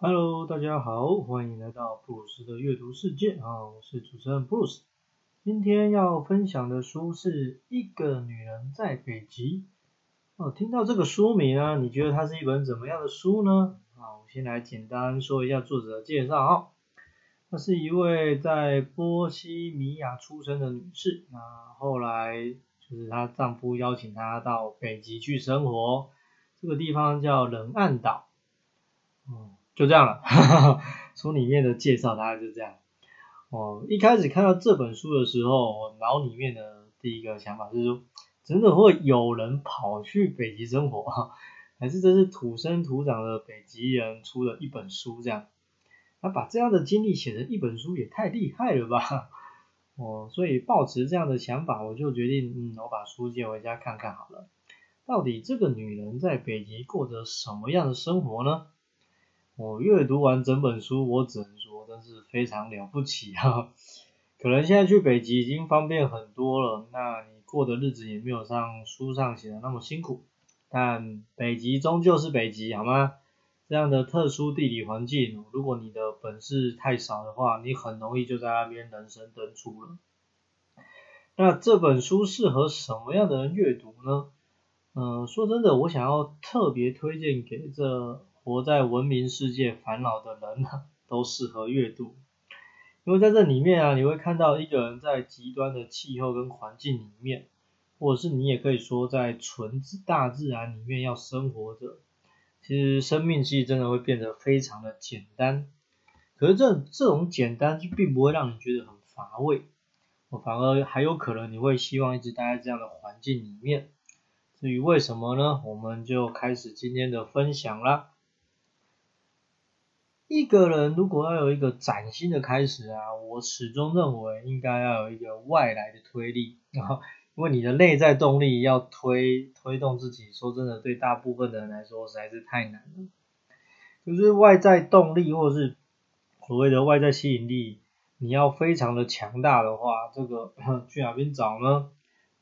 Hello，大家好，欢迎来到布鲁斯的阅读世界啊，我是主持人布鲁斯。今天要分享的书是《一个女人在北极》。哦，听到这个书名啊，你觉得它是一本怎么样的书呢？啊，我先来简单说一下作者的介绍啊。她是一位在波西米亚出生的女士，那后来就是她丈夫邀请她到北极去生活，这个地方叫冷暗岛。哦。就这样了，哈 哈书里面的介绍大概就这样。哦，一开始看到这本书的时候，我脑里面的第一个想法是说，真的会有人跑去北极生活，还是这是土生土长的北极人出的一本书这样？那把这样的经历写成一本书也太厉害了吧？哦，所以抱持这样的想法，我就决定，嗯，我把书借回家看看好了。到底这个女人在北极过着什么样的生活呢？我阅读完整本书，我只能说真是非常了不起哈。可能现在去北极已经方便很多了，那你过的日子也没有像书上写的那么辛苦。但北极终究是北极，好吗？这样的特殊地理环境，如果你的本事太少的话，你很容易就在那边人生登出了。那这本书适合什么样的人阅读呢？嗯，说真的，我想要特别推荐给这。活在文明世界烦恼的人呢，都适合阅读，因为在这里面啊，你会看到一个人在极端的气候跟环境里面，或者是你也可以说在纯大自然里面要生活着，其实生命其实真的会变得非常的简单。可是这这种简单就并不会让你觉得很乏味，我反而还有可能你会希望一直待在这样的环境里面。至于为什么呢？我们就开始今天的分享啦。一个人如果要有一个崭新的开始啊，我始终认为应该要有一个外来的推力，然后因为你的内在动力要推推动自己，说真的，对大部分的人来说实在是太难了。就是外在动力或者是所谓的外在吸引力，你要非常的强大的话，这个 去哪边找呢？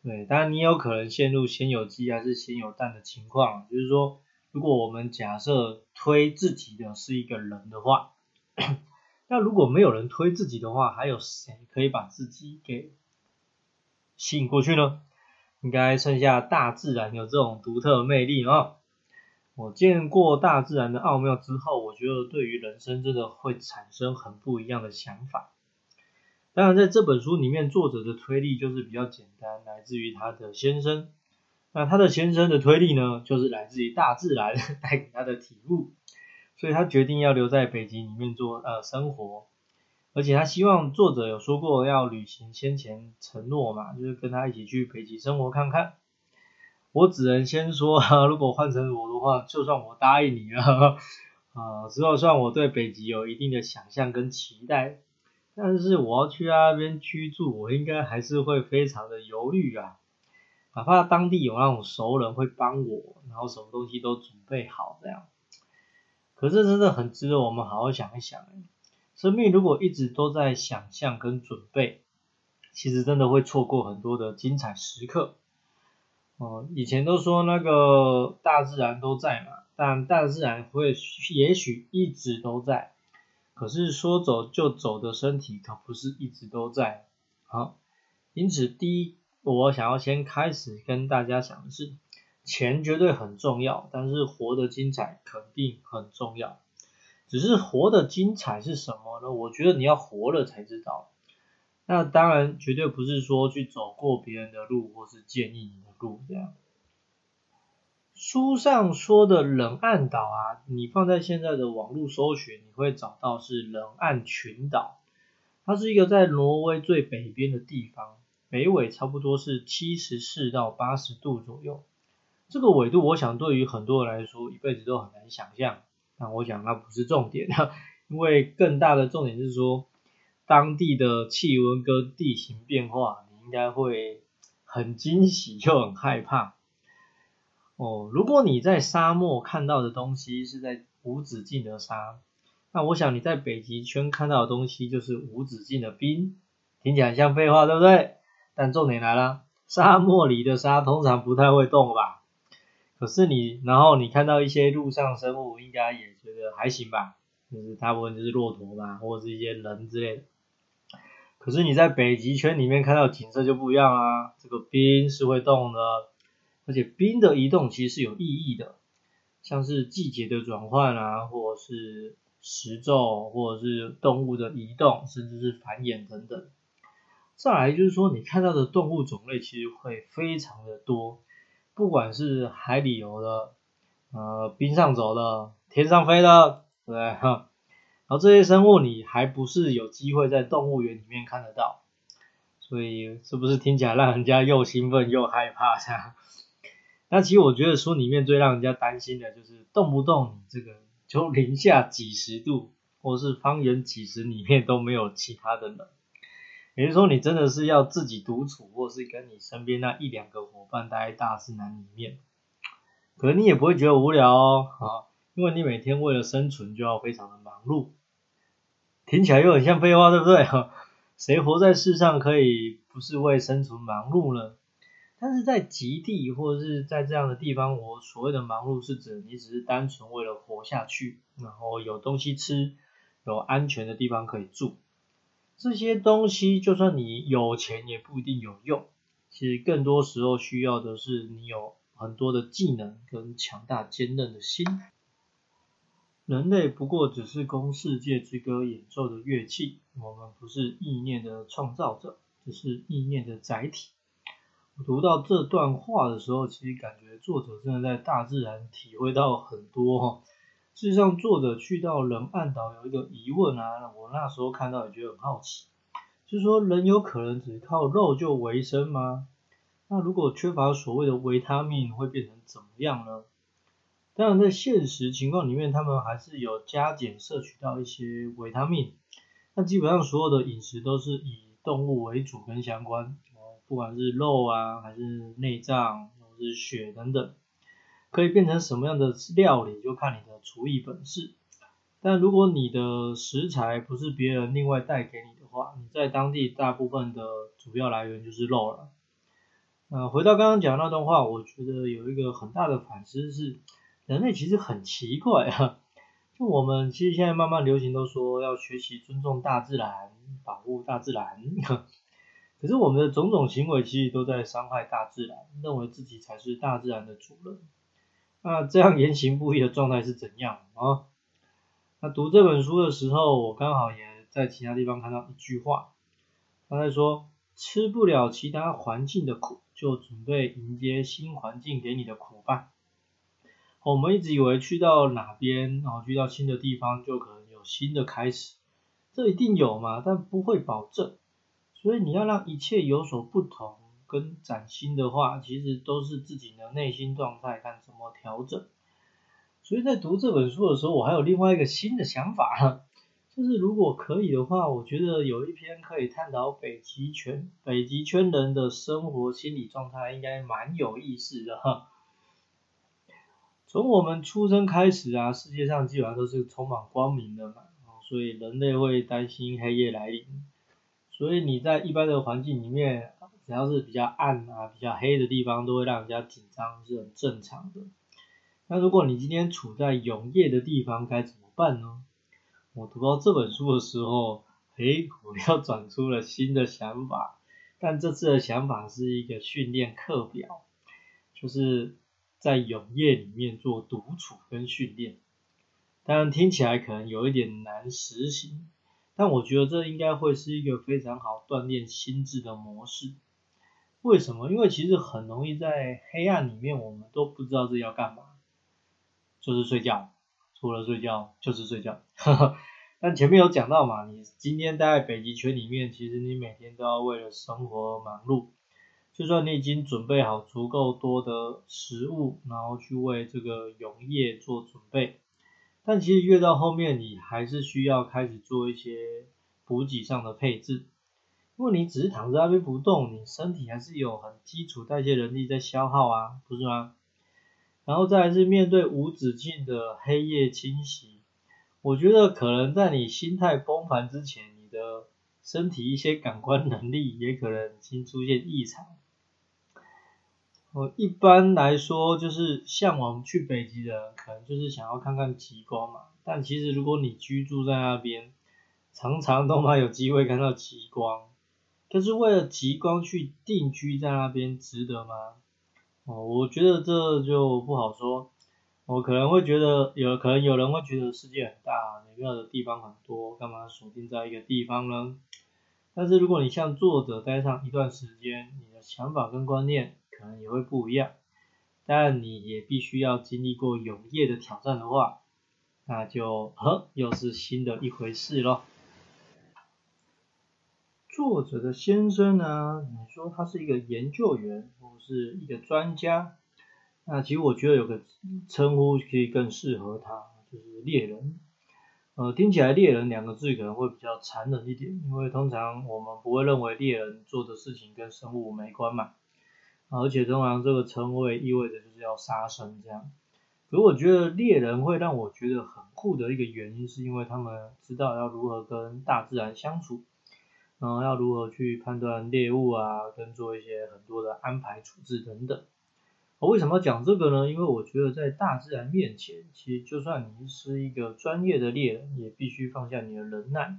对，当然你有可能陷入先有鸡还是先有蛋的情况，就是说。如果我们假设推自己的是一个人的话，那如果没有人推自己的话，还有谁可以把自己给吸引过去呢？应该剩下大自然有这种独特魅力啊！我见过大自然的奥妙之后，我觉得对于人生真的会产生很不一样的想法。当然，在这本书里面，作者的推力就是比较简单，来自于他的先生。那他的先生的推力呢，就是来自于大自然 带给他的体悟，所以他决定要留在北极里面做呃生活，而且他希望作者有说过要履行先前承诺嘛，就是跟他一起去北极生活看看。我只能先说，如果换成我的话，就算我答应你了，啊，就算我对北极有一定的想象跟期待，但是我要去那边居住，我应该还是会非常的犹豫啊。哪怕当地有那种熟人会帮我，然后什么东西都准备好这样，可是真的很值得我们好好想一想。生命如果一直都在想象跟准备，其实真的会错过很多的精彩时刻。哦，以前都说那个大自然都在嘛，但大自然会也许一直都在，可是说走就走的身体可不是一直都在。好，因此第一。我想要先开始跟大家讲的是，钱绝对很重要，但是活得精彩肯定很重要。只是活得精彩是什么呢？我觉得你要活了才知道。那当然绝对不是说去走过别人的路，或是建议你的路这样。书上说的冷暗岛啊，你放在现在的网络搜寻，你会找到是冷暗群岛，它是一个在挪威最北边的地方。北纬差不多是七十四到八十度左右，这个纬度我想对于很多人来说一辈子都很难想象。但我想那不是重点，因为更大的重点是说当地的气温跟地形变化，你应该会很惊喜又很害怕。哦，如果你在沙漠看到的东西是在无止境的沙，那我想你在北极圈看到的东西就是无止境的冰。听起来像废话，对不对？但重点来了，沙漠里的沙通常不太会动吧？可是你，然后你看到一些陆上生物，应该也觉得还行吧？就是大部分就是骆驼嘛，或者是一些人之类的。可是你在北极圈里面看到景色就不一样啦，这个冰是会动的，而且冰的移动其实是有意义的，像是季节的转换啊，或者是时骤，或者是动物的移动，甚至是繁衍等等。再来就是说，你看到的动物种类其实会非常的多，不管是海里游的，呃，冰上走的，天上飞的，对哈。然后这些生物你还不是有机会在动物园里面看得到，所以是不是听起来让人家又兴奋又害怕？这样？那其实我觉得书里面最让人家担心的就是动不动你这个就零下几十度，或是方圆几十里面都没有其他的人，也就是说你真的是要自己独处，或是跟你身边那一两个伙伴待在大自然里面，可能你也不会觉得无聊哦，啊。因为你每天为了生存就要非常的忙碌，听起来又很像废话，对不对？谁活在世上可以不是为生存忙碌呢？但是在极地或者是在这样的地方，我所谓的忙碌是指你只是单纯为了活下去，然后有东西吃，有安全的地方可以住。这些东西就算你有钱也不一定有用，其实更多时候需要的是你有很多的技能跟强大坚韧的心。人类不过只是供世界之歌演奏的乐器，我们不是意念的创造者，只是意念的载体。我读到这段话的时候，其实感觉作者真的在大自然体会到很多哈。事实上，作者去到人暗岛有一个疑问啊，我那时候看到也觉得很好奇，就是说人有可能只靠肉就为生吗？那如果缺乏所谓的维他命，会变成怎么样呢？当然，在现实情况里面，他们还是有加减摄取到一些维他命。那基本上所有的饮食都是以动物为主跟相关，不管是肉啊，还是内脏，或是血等等，可以变成什么样的料理，就看你的厨艺本事。但如果你的食材不是别人另外带给你的话，你在当地大部分的主要来源就是肉了。呃，回到刚刚讲那段话，我觉得有一个很大的反思是。人类其实很奇怪啊，就我们其实现在慢慢流行都说要学习尊重大自然，保护大自然，可是我们的种种行为其实都在伤害大自然，认为自己才是大自然的主人。那这样言行不一的状态是怎样啊？那读这本书的时候，我刚好也在其他地方看到一句话，他在说吃不了其他环境的苦，就准备迎接新环境给你的苦吧。我们一直以为去到哪边，然后去到新的地方，就可能有新的开始，这一定有嘛，但不会保证。所以你要让一切有所不同跟崭新的话，其实都是自己的内心状态看怎么调整。所以在读这本书的时候，我还有另外一个新的想法，就是如果可以的话，我觉得有一篇可以探讨北极圈北极圈人的生活心理状态，应该蛮有意思的哈。从我们出生开始啊，世界上基本上都是充满光明的嘛，所以人类会担心黑夜来临。所以你在一般的环境里面，只要是比较暗啊、比较黑的地方，都会让人家紧张，是很正常的。那如果你今天处在永夜的地方，该怎么办呢？我读到这本书的时候，诶，我又转出了新的想法，但这次的想法是一个训练课表，就是。在永夜里面做独处跟训练，当然听起来可能有一点难实行，但我觉得这应该会是一个非常好锻炼心智的模式。为什么？因为其实很容易在黑暗里面，我们都不知道自己要干嘛，就是睡觉，除了睡觉就是睡觉。但前面有讲到嘛，你今天待在北极圈里面，其实你每天都要为了生活而忙碌。就算你已经准备好足够多的食物，然后去为这个永夜做准备，但其实越到后面，你还是需要开始做一些补给上的配置，因为你只是躺在那边不动，你身体还是有很基础代谢能力在消耗啊，不是吗？然后再来是面对无止境的黑夜侵袭，我觉得可能在你心态崩盘之前，你的身体一些感官能力也可能已经出现异常。我，一般来说就是向往去北极的，可能就是想要看看极光嘛。但其实如果你居住在那边，常常都蛮有机会看到极光。可是为了极光去定居在那边，值得吗？哦，我觉得这就不好说。我可能会觉得，有可能有人会觉得世界很大，美妙的地方很多，干嘛锁定在一个地方呢？但是如果你像作者待上一段时间，你的想法跟观念可能也会不一样。但你也必须要经历过永夜的挑战的话，那就呵，又是新的一回事咯。作者的先生呢？你说他是一个研究员，或是一个专家？那其实我觉得有个称呼可以更适合他，就是猎人。呃，听起来猎人两个字可能会比较残忍一点，因为通常我们不会认为猎人做的事情跟生物没关嘛。而且通常这个称谓意味着就是要杀生这样。可我觉得猎人会让我觉得很酷的一个原因，是因为他们知道要如何跟大自然相处，然后要如何去判断猎物啊，跟做一些很多的安排处置等等。我为什么要讲这个呢？因为我觉得在大自然面前，其实就算你是一个专业的猎人，也必须放下你的忍耐。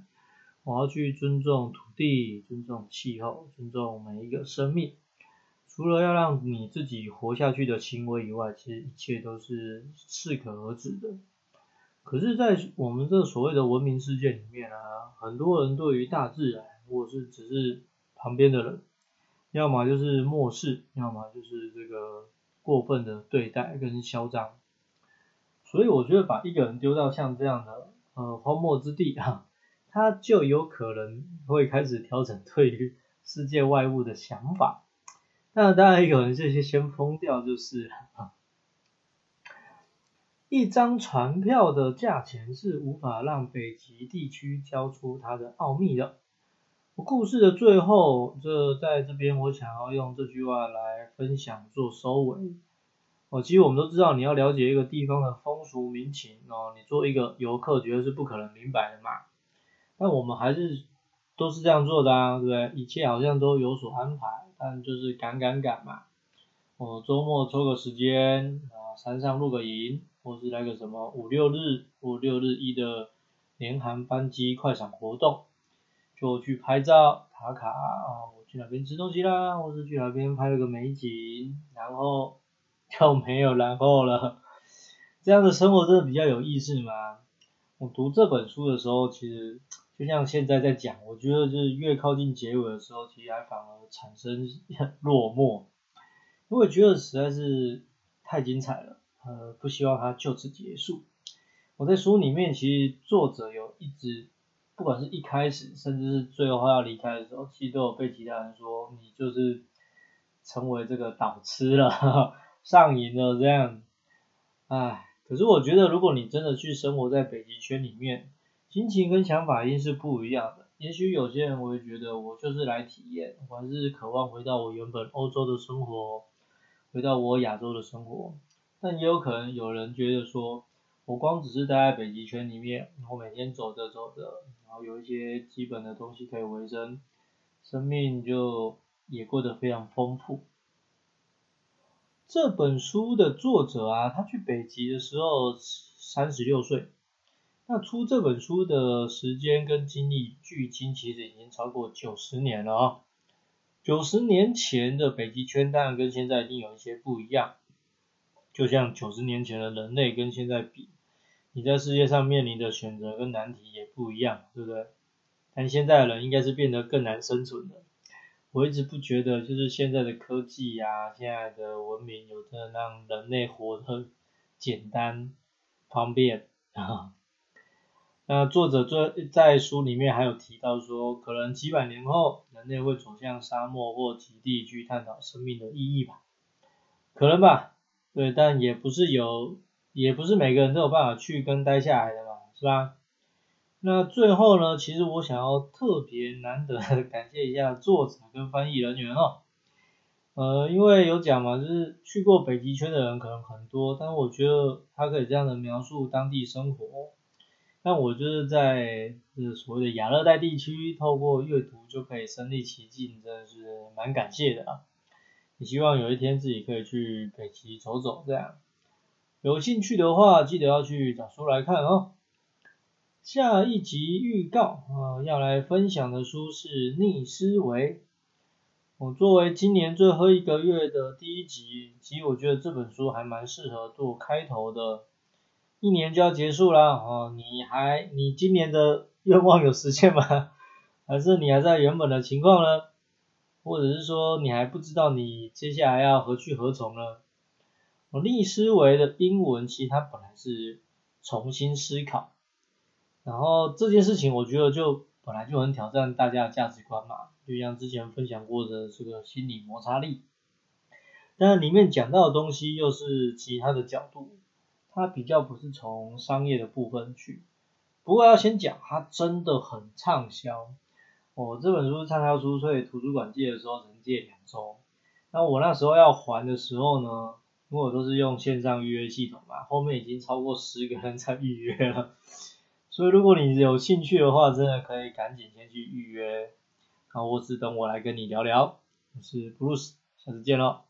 我要去尊重土地，尊重气候，尊重每一个生命。除了要让你自己活下去的行为以外，其实一切都是适可而止的。可是，在我们这所谓的文明世界里面啊，很多人对于大自然，或是只是旁边的人，要么就是漠视，要么就是这个。过分的对待跟嚣张，所以我觉得把一个人丢到像这样的呃荒漠之地啊，他就有可能会开始调整对于世界外物的想法。那当然有人这些先疯掉就是啊，一张船票的价钱是无法让北极地区交出它的奥秘的。故事的最后，这在这边我想要用这句话来分享做收尾。哦，其实我们都知道，你要了解一个地方的风俗民情哦，你做一个游客绝对是不可能明白的嘛。但我们还是都是这样做的啊，对不对？一切好像都有所安排，但就是赶赶赶嘛。哦，周末抽个时间啊，山上露个营，或是来个什么五六日五六日一的联航班机快闪活动。就去拍照打卡啊，我去哪边吃东西啦，或是去哪边拍了个美景，然后就没有然后了。这样的生活真的比较有意思吗？我读这本书的时候，其实就像现在在讲，我觉得就是越靠近结尾的时候，其实还反而产生 落寞，因为觉得实在是太精彩了，呃，不希望它就此结束。我在书里面，其实作者有一直。不管是一开始，甚至是最后要离开的时候，其实都有被其他人说你就是成为这个导痴了，上瘾了这样。唉，可是我觉得如果你真的去生活在北极圈里面，心情跟想法一定是不一样的。也许有些人会觉得我就是来体验，我还是渴望回到我原本欧洲的生活，回到我亚洲的生活。但也有可能有人觉得说，我光只是待在北极圈里面，我每天走着走着。然后有一些基本的东西可以维生，生命就也过得非常丰富。这本书的作者啊，他去北极的时候三十六岁，那出这本书的时间跟经历，距今其实已经超过九十年了啊。九十年前的北极圈当然跟现在一定有一些不一样，就像九十年前的人类跟现在比。你在世界上面临的选择跟难题也不一样，对不对？但现在的人应该是变得更难生存的。我一直不觉得，就是现在的科技呀，现在的文明，有的让人类活得简单方便啊。那作者在在书里面还有提到说，可能几百年后，人类会走向沙漠或极地去探讨生命的意义吧？可能吧，对，但也不是有。也不是每个人都有办法去跟待下来的嘛，是吧？那最后呢，其实我想要特别难得感谢一下作者跟翻译人员哦，呃，因为有讲嘛，就是去过北极圈的人可能很多，但我觉得他可以这样的描述当地生活，但我就是在是所谓的亚热带地区，透过阅读就可以身临其境，真的是蛮感谢的啊。也希望有一天自己可以去北极走走，这样。有兴趣的话，记得要去找书来看哦。下一集预告啊，要来分享的书是《逆思维》。我作为今年最后一个月的第一集，其实我觉得这本书还蛮适合做开头的。一年就要结束了哦，你还你今年的愿望有实现吗？还是你还在原本的情况呢？或者是说你还不知道你接下来要何去何从呢？逆思维的英文其实它本来是重新思考，然后这件事情我觉得就本来就很挑战大家的价值观嘛，就像之前分享过的这个心理摩擦力，但里面讲到的东西又是其他的角度，它比较不是从商业的部分去，不过要先讲它真的很畅销，我这本书畅销书，所以图书馆借的时候能借两周，那我那时候要还的时候呢？因为我都是用线上预约系统嘛，后面已经超过十个人在预约了，所以如果你有兴趣的话，真的可以赶紧先去预约，然后我只等我来跟你聊聊，我是 Bruce，下次见喽。